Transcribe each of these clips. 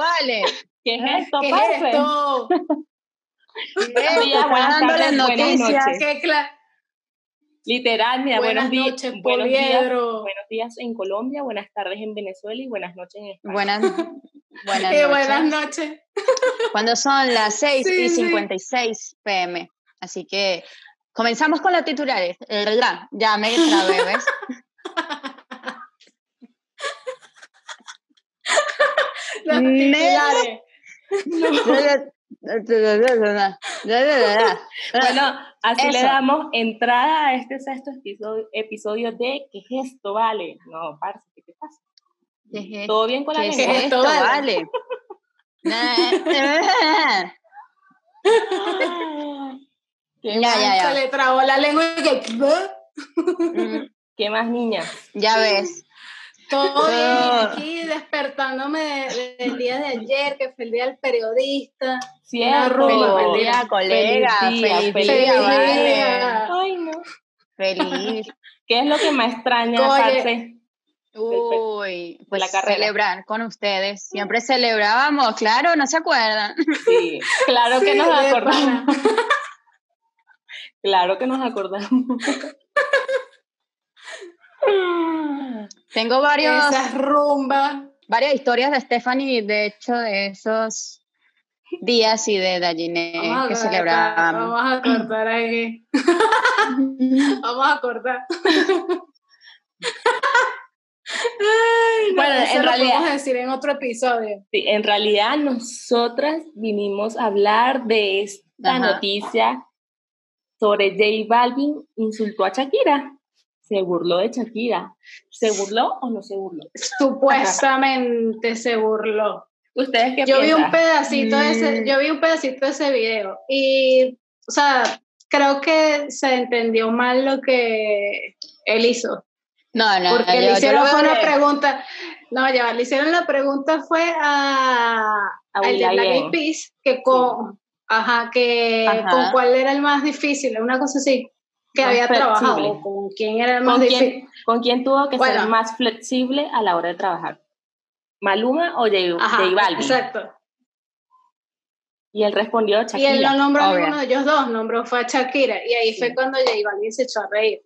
esto, vale? ¿Qué es esto, ¿Qué parce? es esto? Buenos días, buenas tardes, buenas noticias. noches. ¿Qué cla- Literal, mira, Buenas buenos, días, noches, buenos días, buenos días en Colombia, buenas tardes en Venezuela y buenas noches en España. Buenas, buenas noches. buenas noches. Cuando son las 6 Sí, y sí. 56 pm. Así que comenzamos con los titulares. Eh. Ya me trabé, ¿ves? Los Ne- titulares. Bueno, así le Eso. damos entrada a este sexto episodio, episodio de ¿Qué es esto, vale? No, parce, ¿qué te pasa? ¿Qué es ¿Todo bien con la ¿Qué es lengua? esto, esto, vale? vale? ¿Qué, Ya, ya, ya. Se le trabó la lengua y que... Mm, ¿Qué más, niña? Ya ves. Todo bien, Ah. aquí despertándome de- del día de ayer, que fue el día del periodista. Cierto. rumba, Feliz Feliz día, colega. Feliz día, Feliz feliz día, día. vale. Ay, no. Feliz. ¿Qué es lo que más extraña, parce? Uy, pues la carrera. celebrar con ustedes. Siempre celebrábamos, claro, ¿no se acuerdan? Sí, claro que Sí, nos acordamos. Claro que nos acordamos. Tengo varios, Esas rumbas. varias historias de Stephanie, de hecho, de esos días y de Vamos a que celebrábamos. Vamos a cortar aquí. Vamos a cortar. Ay, no, Bueno, en realidad- podemos decir en otro episodio. Sí, en realidad nosotras vinimos a hablar de esta Ajá. noticia sobre J Balvin insultó a Shakira. Se burló de Shakira. ¿Se burló o no se burló? Supuestamente se burló. ¿Ustedes qué Yo vi un pedacito de ese, yo vi un pedacito de ese video y, o sea, creo que se entendió mal lo que él hizo. No, no, Porque yo- le yo hicieron fue una de- pregunta, no, ya, le hicieron la pregunta fue a, A al de. Black Eyed Peas, que con, ajá, que Ajá. con cuál era el más difícil, una cosa así, que Más había trabajado, flexible. con quién era el más ¿Con difícil. quién, ¿Con quién tuvo que ser más flexible a la hora de trabajar? ¿Maluma o J, Ajá, J Balvin? exacto. Y él respondió Y Shakira. él no nombró a ninguno de ellos dos, nombró fue a Shakira. Y ahí fue cuando J Balvin se echó a reír.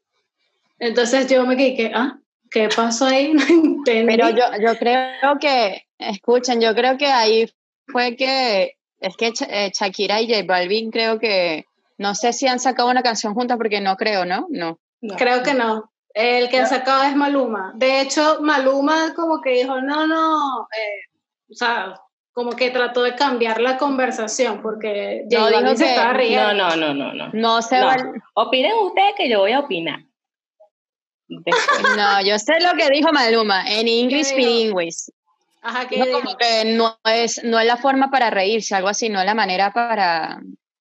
Entonces yo me quedé, ¿ah? ¿Qué pasó ahí? No entendí. Pero yo, yo creo que, escuchen, yo creo que ahí fue que, es que eh, Shakira y J Balvin creo que, no sé si han sacado una canción juntas porque no creo, ¿no? No. No. Creo que no. El que ha sacado es Maluma. De hecho, Maluma como que dijo, no, no, eh, o sea, como que trató de cambiar la conversación porque No, dijo se que- estaba riendo. No, no, no, no, no. No se No. va- Opinen ustedes que yo voy a opinar. Después. No, yo sé lo que dijo Maluma, en English dijo? Bilingües. Ajá, que dijo, como que no es, no es la forma para reírse, algo así, no es la manera para...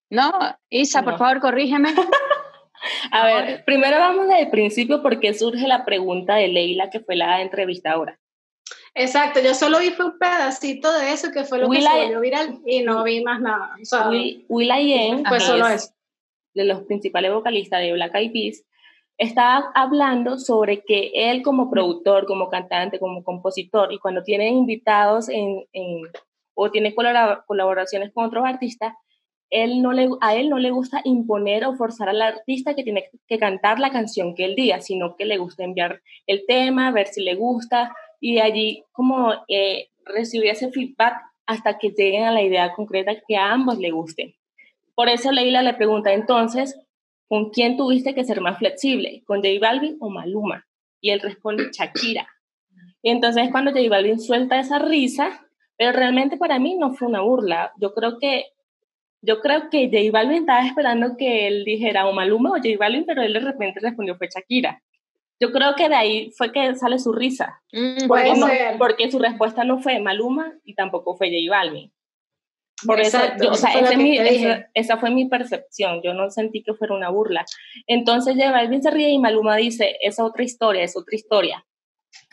No, Isa, por favor, corrígeme. A ver, primero vamos desde el principio porque surge la pregunta de Leila, que fue la entrevistadora. Exacto, yo solo vi fue un pedacito de eso que fue lo que se volvió viral y no vi más nada. O sea, Will, Will.i.am, fue que solo es eso. de los principales vocalistas de Black Eyed Peas, estaba hablando sobre que él como productor, como cantante, como compositor, y cuando tiene invitados en, en- o tiene colabora- colaboraciones con otros artistas, él no le, a él no le gusta imponer o forzar al artista que tiene que cantar la canción que él diga, sino que le gusta enviar el tema, ver si le gusta, y allí como eh, recibir ese feedback hasta que lleguen a la idea concreta que a ambos le guste. Por eso Leila le pregunta entonces, ¿con quién tuviste que ser más flexible? ¿Con J Balvin o Maluma? Y él responde, Shakira. Y entonces cuando J Balvin suelta esa risa, pero realmente para mí no fue una burla. Yo creo que yo creo que J Balvin estaba esperando que él dijera o Maluma o J Balvin, pero él de repente respondió fue Shakira. Yo creo que de ahí fue que sale su risa, Mm, porque, no- porque su respuesta no fue Maluma y tampoco fue J Balvin. Por eso, Exacto, yo- o eso sea, ese mi- esa, esa fue mi percepción. Yo no sentí que fuera una burla. Entonces, J Balvin se ríe y Maluma dice, es otra historia, es otra historia.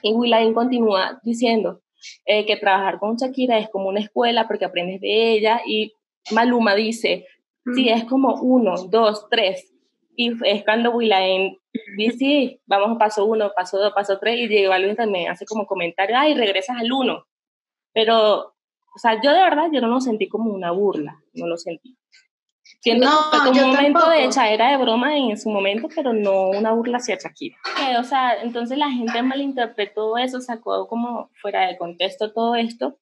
Y Will.i.am continúa diciendo eh, que trabajar con Shakira es como una escuela porque aprendes de ella. Y Maluma dice, sí, es como uno, dos, tres. Y es cuando Will.i.am dice, sí, vamos a paso uno, paso dos, paso tres. Y J Balvin también hace como comentario, ay, regresas al uno. Pero o sea, yo de verdad, yo no lo sentí como una burla, no lo sentí. Siento No, que fue como yo un momento de tampoco. era de broma en su momento, pero no una burla hacia Shakira. O sea, entonces la gente malinterpretó eso, sacó como fuera de contexto todo esto.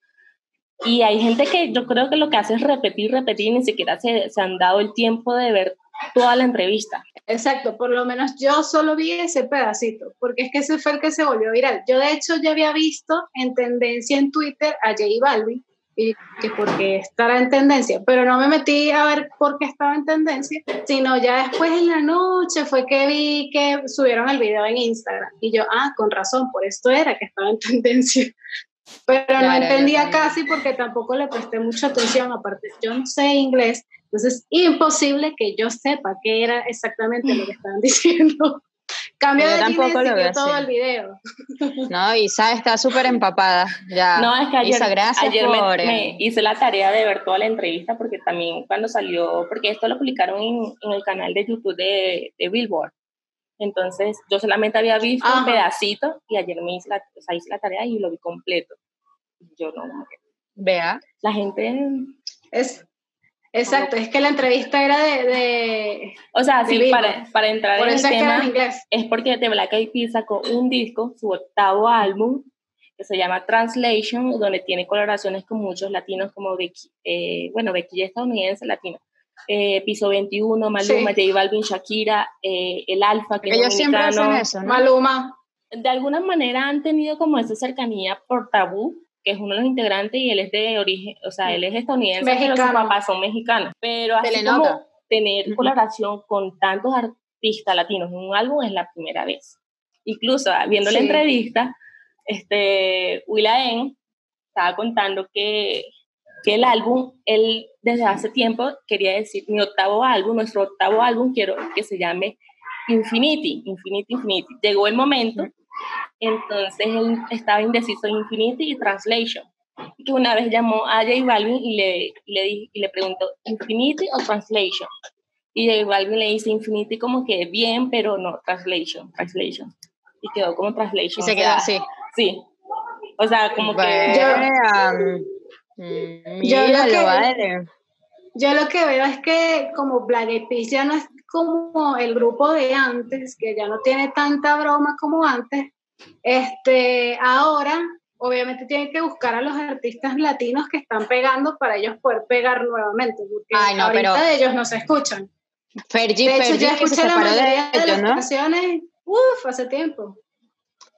Y hay gente que yo creo que lo que hace es repetir, repetir, y ni siquiera se, se han dado el tiempo de ver toda la entrevista. Exacto, por lo menos yo solo vi ese pedacito, porque es que ese fue el que se volvió viral. Yo de hecho ya había visto en tendencia en Twitter a J Balvin, y que porque estará en tendencia, pero no me metí a ver por qué estaba en tendencia, sino ya después en la noche fue que vi que subieron el video en Instagram, y yo, ah, con razón, por esto era que estaba en tendencia. Pero no Claro, entendía casi porque tampoco le presté mucha atención, aparte yo no sé inglés, entonces imposible que yo sepa qué era exactamente lo que estaban diciendo. Cambio Yo de tampoco lo veo todo así. el video. No, Isa está súper empapada. Ya. No, es que ayer, Isa, gracias ayer por, eh, me, hice la tarea de ver toda la entrevista porque también cuando salió, porque esto lo publicaron en, en el canal de YouTube de, de Billboard. Entonces yo solamente había visto un pedacito y ayer me hice la, o sea, hice la tarea y lo vi completo. Yo no, Vea. la gente, Es, exacto, es que la entrevista era de... de o sea, De sí, para, para entrar por en el eso en tema, inglés. es porque The Black Eyed Peas sacó un disco, su octavo álbum, que se llama Translation, donde tiene colaboraciones con muchos latinos como Becky, eh, bueno, Becky ya estadounidense, latino, eh, Piso 21, Maluma, Sí. J Balvin, Shakira, eh, El Alfa, que Que es ellos siempre hacen eso, ¿no? Maluma. De alguna manera han tenido como esa cercanía por Tabú, que es uno de los integrantes y él es de origen, o sea, él es estadounidense, pero sus Mexicano. papás son mexicanos. Pero así como tener Ujú. colaboración con tantos artistas latinos en un álbum es la primera vez. Incluso ah, viendo la Sí. entrevista, este, Will.i.am estaba contando que, que el álbum, él desde hace tiempo quería decir, mi octavo álbum, nuestro octavo álbum, quiero que se llame Infinity, Infinity, Infinity. Llegó el momento, entonces él estaba indeciso en Infinity y Translation. Que una vez llamó a J Balvin y le, y le, y le preguntó, ¿Infinity o Translation? Y J Balvin le dice Infinity como que bien, pero no, Translation, Translation. Y quedó como Translation. Y se o quedó sea, así. Sí. O sea, como que... Vean. Mm, Yo lo Míralo, que- vale. Yo lo que veo es que como Black Eyed Peas ya no es como el grupo de antes, que ya no tiene tanta broma como antes, este, ahora obviamente tienen que buscar a los artistas latinos que están pegando para ellos poder pegar nuevamente, porque Ay, no, ahorita pero- ellos no se escuchan. Fergie, De hecho, Fergie ya es que se escuché la separó de mayoría de, ellos, las ¿no? canciones, uff, hace tiempo.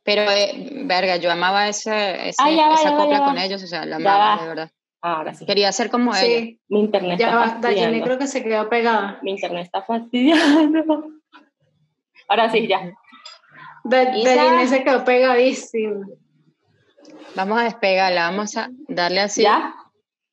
Pero, eh, verga, yo amaba ese, ese- ya va, esa ya copla ya con ellos, o sea, la amaba, de verdad. Ahora sí. Quería ser como ella. Sí, Mi internet ya está va, Dayane fastidiando. creo que se quedó pegada. Mi internet está fastidiando. Ahora sí, ya. Dayane se quedó pegadísima. Vamos a despegarla, vamos a darle así. ¿Ya?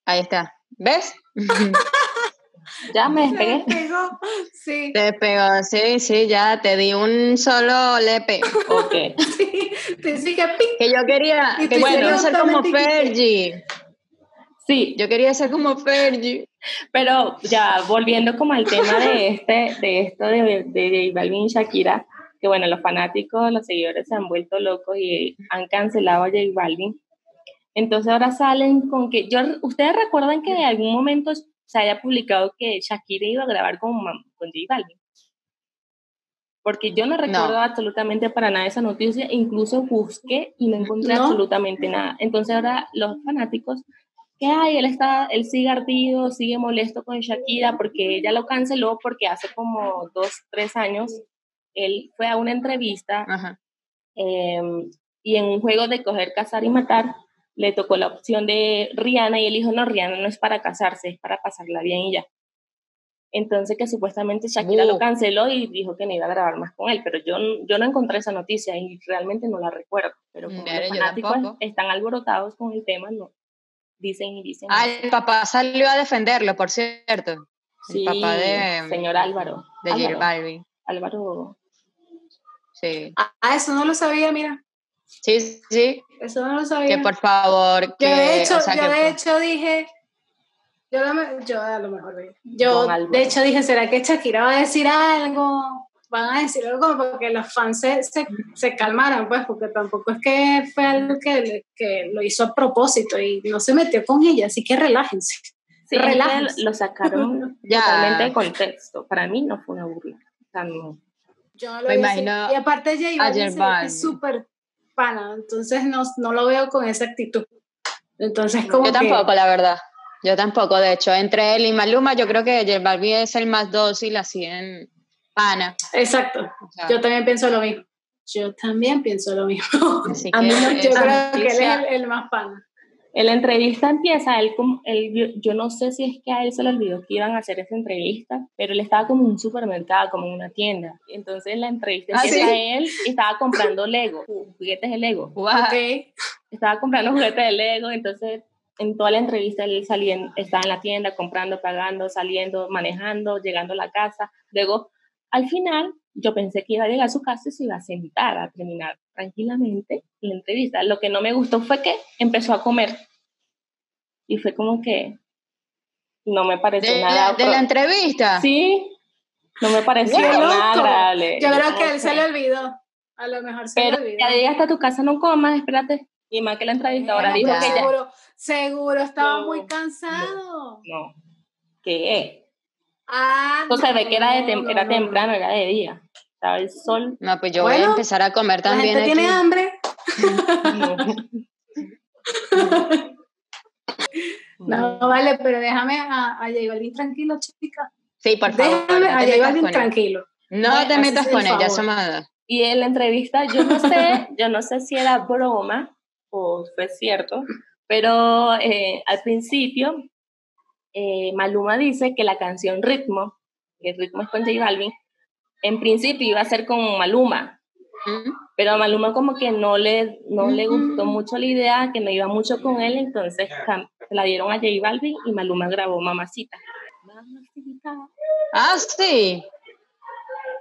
Ahí está. ¿Ves? ¿Ya me despegué? pegó, sí. te pegó, sí, sí, ya te di un solo lepe. Ok. Sí, te sigue pic. Que yo quería, que bueno, quería ser como Fergie. Sí, Yo quería ser como Fergie. pero ya volviendo como al tema de este, de esto de, de J Balvin y Shakira, que bueno, los fanáticos, los seguidores se han vuelto locos y han cancelado a J Balvin. Entonces ahora salen con que, yo, ¿ustedes recuerdan que en algún momento se haya publicado que Shakira iba a grabar con, con J Balvin? Porque yo no recuerdo absolutamente para nada esa noticia, incluso busqué y no encontré ¿No? absolutamente nada. Entonces ahora los fanáticos, que ay, él está, él sigue ardido, sigue molesto con Shakira porque ella lo canceló porque hace como dos, tres años él fue a una entrevista eh, y en un juego de coger, cazar y matar le tocó la opción de Rihanna y él dijo, no, Rihanna no es para casarse, es para pasarla bien y ya. Entonces que supuestamente Shakira lo canceló y dijo que no iba a grabar más con él, pero yo, yo no encontré esa noticia y realmente no la recuerdo. Pero como Mira, los fanáticos están alborotados con el tema, no dicen y dicen. Ah, el papá salió a defenderlo, por cierto. El sí, papá de, señor Álvaro. de J Álvaro, Balvin. Álvaro. Sí. Ah, eso no lo sabía, mira. Sí, sí. Eso no lo sabía. Que por favor. Que, yo de hecho, o sea, yo que de por- hecho dije, yo, a lo me- yo a lo mejor, yo de hecho dije, ¿será que Shakira va a decir algo? Van a decir algo como porque los fans se, se, calmaran, pues, porque tampoco es que fue algo que, que, lo hizo a propósito y no se metió con ella, así que relájense. Sí, relájense. lo sacaron totalmente de contexto. Para mí no fue una burla. O sea, no. Yo no lo imagino. Y aparte J es súper pana, entonces no, no lo veo con esa actitud. Entonces, como Yo tampoco, la verdad. Yo tampoco, de hecho, entre él y Maluma, yo creo que J Balvin es el más dócil, así en pana. Exacto. yo también pienso lo mismo. Yo también pienso lo mismo. a mí no, yo creo que él es el, más pana. En la entrevista empieza, él, él yo, no sé si es que a él se le olvidó que iban a hacer esa entrevista, pero él estaba como en un supermercado, como en una tienda. Entonces la entrevista ¿Ah, empieza él estaba comprando Lego, juguetes de Lego. Okay. Estaba comprando juguetes de Lego, entonces en toda la entrevista él salía, estaba en la tienda comprando, pagando, saliendo, manejando, llegando a la casa. Luego al final, yo pensé que iba a llegar a su casa y se iba a sentar a terminar tranquilamente la entrevista. Lo que no me gustó fue que empezó a comer. Y fue como que no me pareció nada. ¿De la entrevista? Sí, no me pareció nada agradable. Yo creo que él se le olvidó. A lo mejor se le olvidó. Ya llegaste a tu casa, no comas, espérate. Y más que la entrevistadora dijo que seguro, Seguro, estaba muy cansado. No. ¿Qué? Ah, Entonces se ve que era, de era temprano, era de día. Estaba el sol. No, pues yo voy a empezar a comer también. ¿La tiene hambre? no. vale, pero déjame a, a Balvin tranquilo, chica. Sí, por favor. Déjame a J Balvin tranquilo. No te metas con ella, Samada. Y en la entrevista, yo no sé, yo no sé si era broma o fue cierto, pero eh, al principio eh, Maluma dice que la canción Ritmo, que el ritmo es con J Balvin, en principio iba a ser con Maluma, pero a Maluma como que no le, no le gustó mucho la idea, que no iba mucho con él, entonces se la dieron a J Balvin y Maluma grabó Mamacita. Ah, sí.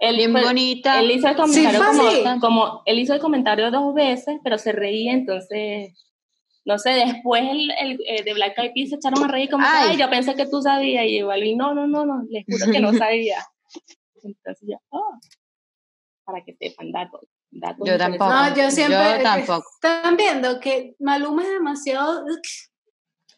Él, Bien bonita. Él hizo el comentario como, como, él hizo el comentario dos veces, pero se reía, entonces no sé, después el, el eh, de Black Eyed Peas se echaron a reír como, ay, yo pensé que tú sabías, y Balvin, no, no, no, no, les juro que no sabía. Entonces ya, oh, para que sepan datos. datos yo tampoco. No, yo siempre, yo tampoco. están viendo que Maluma es demasiado...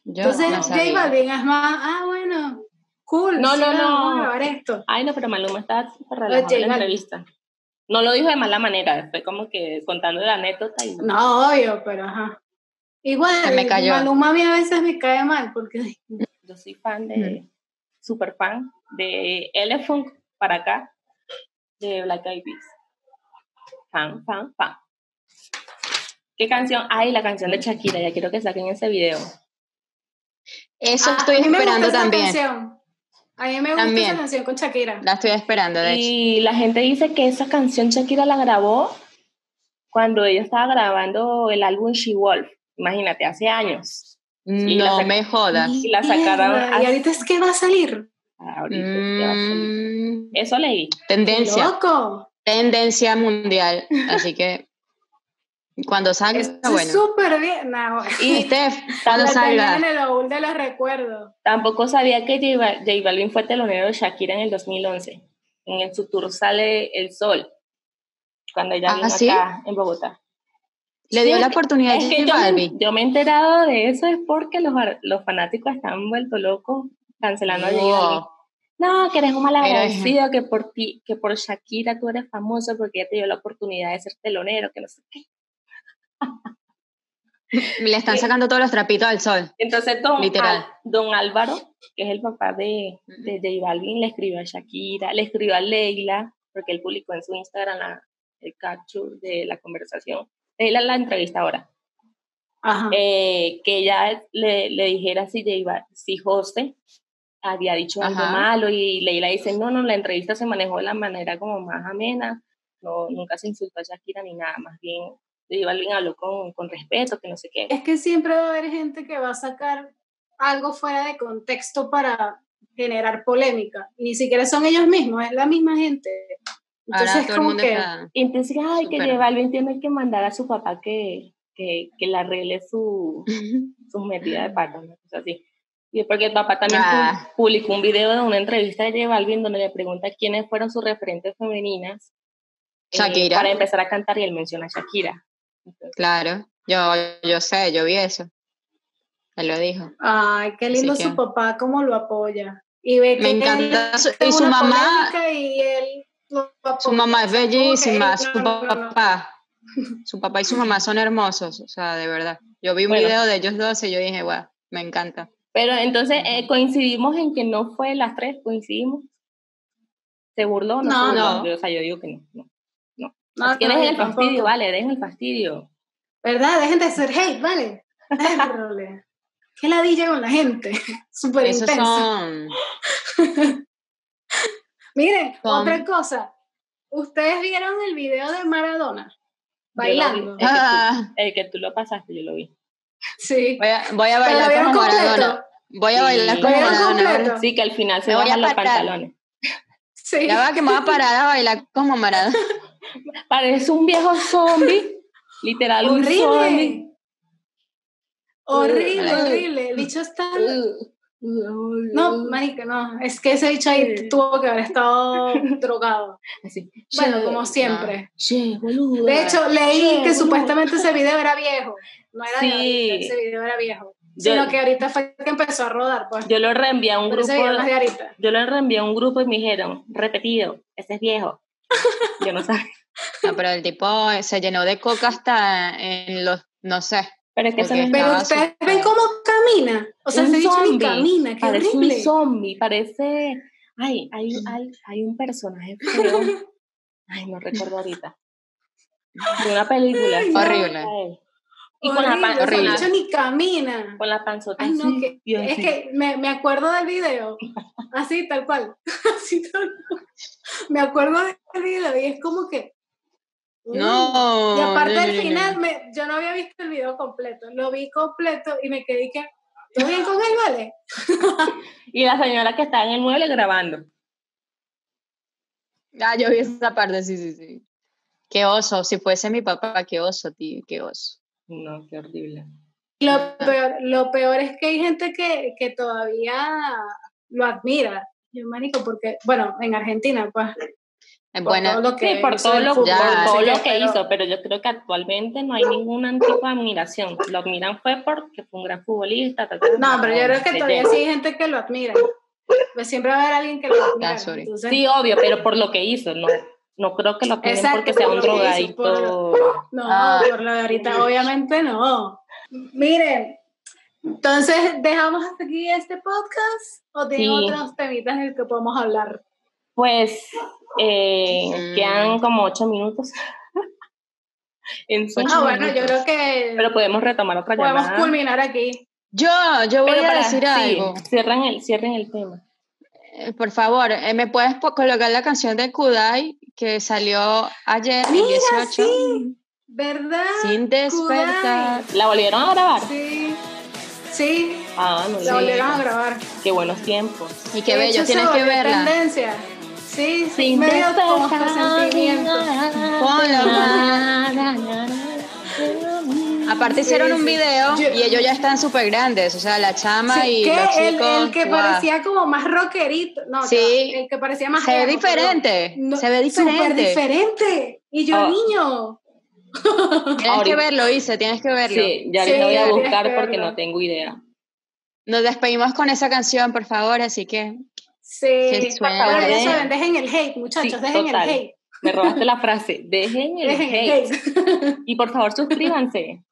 Yo Entonces no J Balvin es más, ah, bueno, cool. No, no, no. Vamos a grabar esto. Ay, no, pero maluma está súper relajado en la entrevista. No lo dijo de mala manera, fue como que contando la anécdota. Y... No, obvio, pero ajá. Igual, me cayó. Maluma a mí a veces me cae mal porque... Yo soy fan de, super fan de Elephant para acá, de Black Eyed Peas. Fan, fan, fan. ¿Qué canción? Ay, la canción de Shakira, ya quiero que saquen ese video. Eso ah, estoy esperando también. A mí me gusta esa canción con Shakira. La estoy esperando, de y la gente dice que esa canción Shakira la grabó cuando ella estaba grabando el álbum She Wolf. Imagínate, hace años. no me jodas. Y la sacaron. ¿Y ahorita es que va a salir? Ahorita mm. Eso leí. Tendencia. ¡Loco! Tendencia mundial. Así que cuando salga, está bueno. súper bien. y Steph, cuando salga. en el baúl de los recuerdos. Tampoco sabía que J, Balvin fue telonero de Shakira en el 2011. En su tour sale El Sol. Cuando ella ah, vino acá en Bogotá. Le dio la oportunidad es que yo, yo, me he enterado de eso es porque los, los fanáticos están vueltos locos cancelando a No, que eres un mal agradecido, que por ti, que por Shakira tú eres famoso porque ella te dio la oportunidad de ser telonero, que no sé qué. Le están sacando todos los trapitos al sol. Entonces, don, don Álvaro, que es el papá de, de J Balvin, le escribió a Shakira, le escribió a Leila, porque él publicó en su Instagram la, el capture de la conversación él la entrevista ahora, eh, que ella le, le dijera si, iba, si José había dicho algo malo y Leila dice, no, no, la entrevista se manejó de la manera como más amena, no, nunca se insultó a Shakira ni nada, más bien alguien habló con, con respeto, que no sé qué. Es que siempre va a haber gente que va a sacar algo fuera de contexto para generar polémica, y ni siquiera son ellos mismos, es la misma gente. Entonces, todo como que, entonces, ay, que lleva Balvin tiene que mandar a su papá que, que, que le arregle su, su metida de pata, así. Y porque el papá también Ah. publicó un video de una entrevista de J Balvin donde le pregunta quiénes fueron sus referentes femeninas eh, Shakira. para empezar a cantar y él menciona a Shakira. Entonces, Claro, yo, yo sé, yo vi eso. Él lo dijo. Ay, qué lindo Así su que- papá, cómo lo apoya. Y ve Me que encanta él su- y su mamá- Y él. Su mamá es bellísima, no, su no, no, no. papá. Su papá y su mamá son hermosos, o sea, de verdad. Yo vi un Bueno. video de ellos dos y yo dije, wow, me encanta. Pero entonces eh, coincidimos en que no fue las tres, coincidimos. ¿Se burló no? No, no. O sea, yo digo que no. no. No, que dejen el fastidio, tampoco. vale, dejen el fastidio. ¿Verdad? Dejen de ser hate, ¿vale? Qué ladilla con la gente. Súper Esos intensa. son. Miren, otra cosa. ¿Ustedes vieron el video de Maradona? Bailando. que, Ah. tú, el que tú lo pasaste, yo lo vi. Sí. Voy a, voy a ¿Pero lo bailar como completo? Maradona. Voy a Sí. bailar ¿Lo como Maradona. completo? Sí, que al final se bajan a los parar. pantalones. Sí. Ya va que me voy a parar a bailar como Maradona. Parece un viejo zombie, literal, un zombie. Horrible. Horrible, horrible. El bicho está. No, marica, no. Es que ese bicho ahí Sí. tuvo que haber estado drogado. Así, Bueno, "Che, como siempre. che, boludo. De hecho, leí Che, que boludo. supuestamente ese video era viejo. No era de Sí. ahorita, ese video era viejo. Yo- Sino que ahorita fue que empezó a rodar, pues. Yo lo reenvié a un Pero grupo. de ahorita. Yo lo reenvié a un grupo y me dijeron, repetido, ese es viejo. Yo no sabía. No, pero el tipo se llenó de coca hasta en los, no sé. Pero es que Pero ustedes ven cómo camina. O sea, un bicho ni zombie. camina, qué parece horrible. un zombie, parece... Ay, hay, hay, hay un personaje feo. Ay, no recuerdo ahorita. De una película. Ay, no. Horrible. Ay. Y con la, Horrible, pan- ese horrible. bicho ni camina. con la panzota Ay, no, que, es que me, me acuerdo del video, así, tal cual, así tal cual. Me acuerdo del video y es como que... uy. No. Y aparte no, al no, no, final, me, yo no había visto el video completo, lo vi completo y me quedé que, ¿todo bien con él, vale? Y la señora que está en el mueble grabando. Ah, yo vi esa parte, sí, sí, sí. Qué oso, si fuese mi papá, qué oso, tío, qué oso. No, qué horrible. Lo peor, lo peor es que hay gente que, que todavía lo admira. Yo, marico, porque, bueno, en Argentina, pues, Es por buena. todo lo que Sí, por hizo todo, lo, fútbol, Ya. por no todo sé lo qué, que pero- hizo, pero yo creo que actualmente no hay ningún tipo de admiración. Lo admiran fue porque fue un gran futbolista. ta, ta, ta, No, pero yo creo que todavía llega. sí hay gente que lo admira. Pues siempre va a haber alguien que lo admira. Ah, entonces- Sí, obvio, pero por lo que hizo, no, no creo que lo admiren Exacto, porque sea por un drogadicto. No, Ah. por lo de ahorita, obviamente no. Miren, entonces, ¿dejamos hasta aquí este podcast o tienen Sí. otros temitas en el que podemos hablar? Pues eh, Mm. quedan como ocho minutos. en Ocho Ah, bueno, yo creo que pero podemos retomar otra podemos llamada. culminar aquí. Yo, yo voy Pero a para- decir sí, algo. Cierren el, cierren el tema. Eh, Por favor, eh, ¿me puedes colocar la canción de Kudai que salió ayer, el Mira, 18? sí. ¿Verdad? Sin despertar. ¿La volvieron a grabar? Sí, sí, Ah, no la volvieron a grabar. Qué buenos tiempos. Y qué bello, tienes que verla. tendencia. Sí, sí, medio como hasta sentimiento. Aparte hicieron Sí, un video Yo- y ellos ya están súper grandes, o sea, la chama Sí, y que los el, chicos. el que guau. parecía como más rockerito. No, Sí. el que parecía más. Se ve diferente, No, se ve Súper diferente. diferente. Y yo, Oh. niño. Tienes que verlo, Isa, tienes que verlo. Sí, ya Sí, les voy a buscar que porque no tengo idea. Nos despedimos con esa canción, por favor, así que Sí, por suena. favor, ya Dejen. saben, dejen el hate, muchachos, Sí, dejen total. el hate. Me robaste la frase. Dejen el Dejen hate. hate. Y por favor, suscríbanse.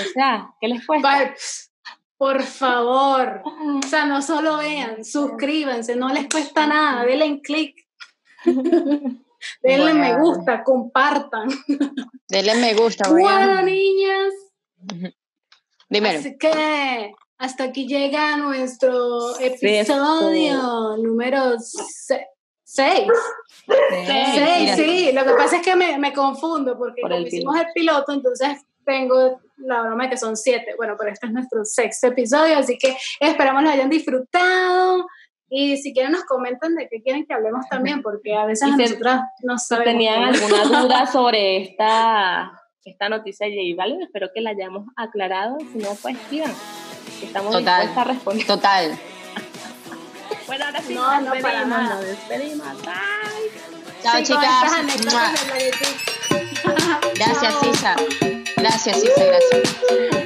O sea, ¿qué les cuesta? Vibes, Por favor. O sea, no solo vean, suscríbanse, no les cuesta nada, denle en clic. Denle me Bueno. gusta, compartan. denle me gusta. Bueno, niñas, Dímelo. Así que hasta aquí llega nuestro episodio número 6. Seis, mira. sí. Lo que pasa es que me, me confundo porque Por como hicimos el piloto, entonces tengo la broma de que son siete. Bueno, pero este es nuestro sexto episodio, así que esperamos lo hayan disfrutado. Y si quieren nos comentan de qué quieren que hablemos también, porque a veces si- nosotras no Si sabemos. tenían cómo. alguna duda sobre esta, esta noticia de J Balvin, espero que la hayamos aclarado. Si no, pues. Estamos Total. dispuestas a responder. Total. Bueno, ahora sí, No, nos no, para nada. nos despedimos. Bye. Chao, Sí, chicas. Gracias. Isa. Gracias, Isa, gracias.